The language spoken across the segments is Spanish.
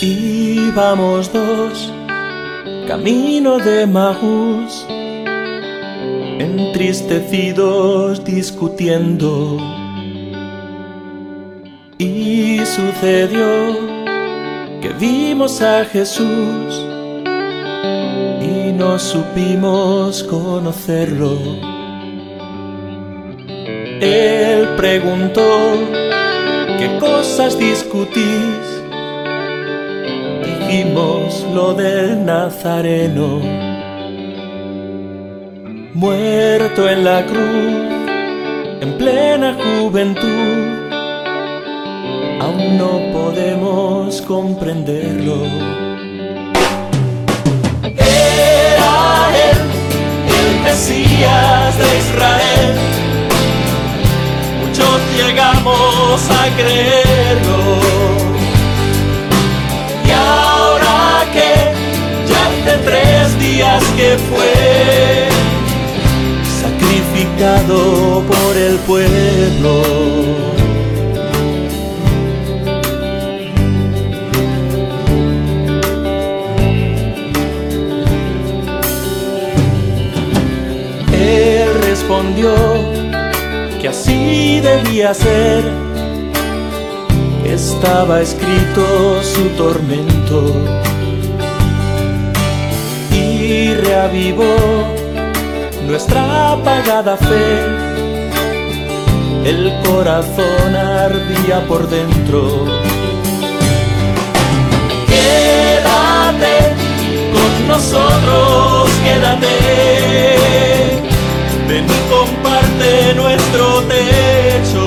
Íbamos dos, camino de Maús, entristecidos discutiendo. Sucedió que vimos a Jesús y no supimos conocerlo. Él preguntó, ¿qué cosas discutís? Dijimos lo del Nazareno, muerto en la cruz, en plena juventud, no podemos comprenderlo. Era él, el Mesías de Israel, muchos llegamos a creerlo. Y ahora que ya hace tres días que fue sacrificado por el pueblo. Respondió que así debía ser. Estaba escrito su tormento y reavivó nuestra apagada fe. El corazón ardía por dentro. Quédate con nosotros, quédate. Ven y comparte nuestro techo.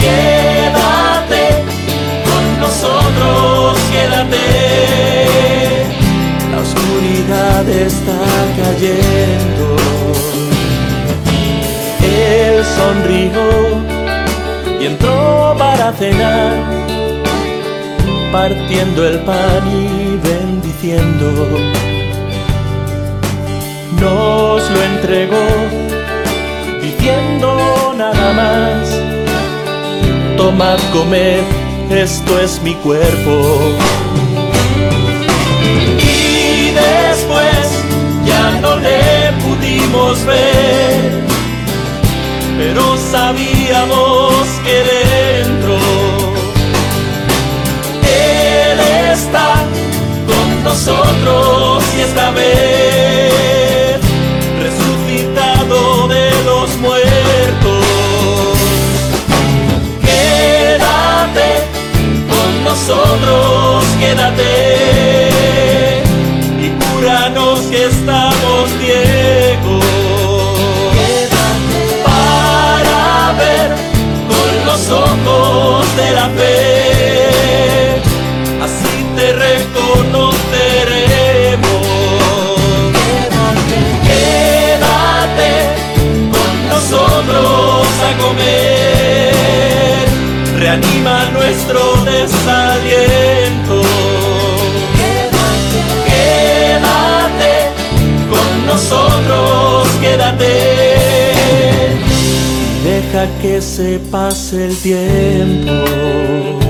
Quédate con nosotros, quédate. La oscuridad está cayendo. Él sonrió y entró para cenar, partiendo el pan y bendiciendo nos lo entregó, diciendo nada más, tomad, comed, esto es mi cuerpo. Y después ya no le así te reconoceremos. Quédate con nosotros a comer, reanima nuestro desaliento. Deja que se pase el tiempo.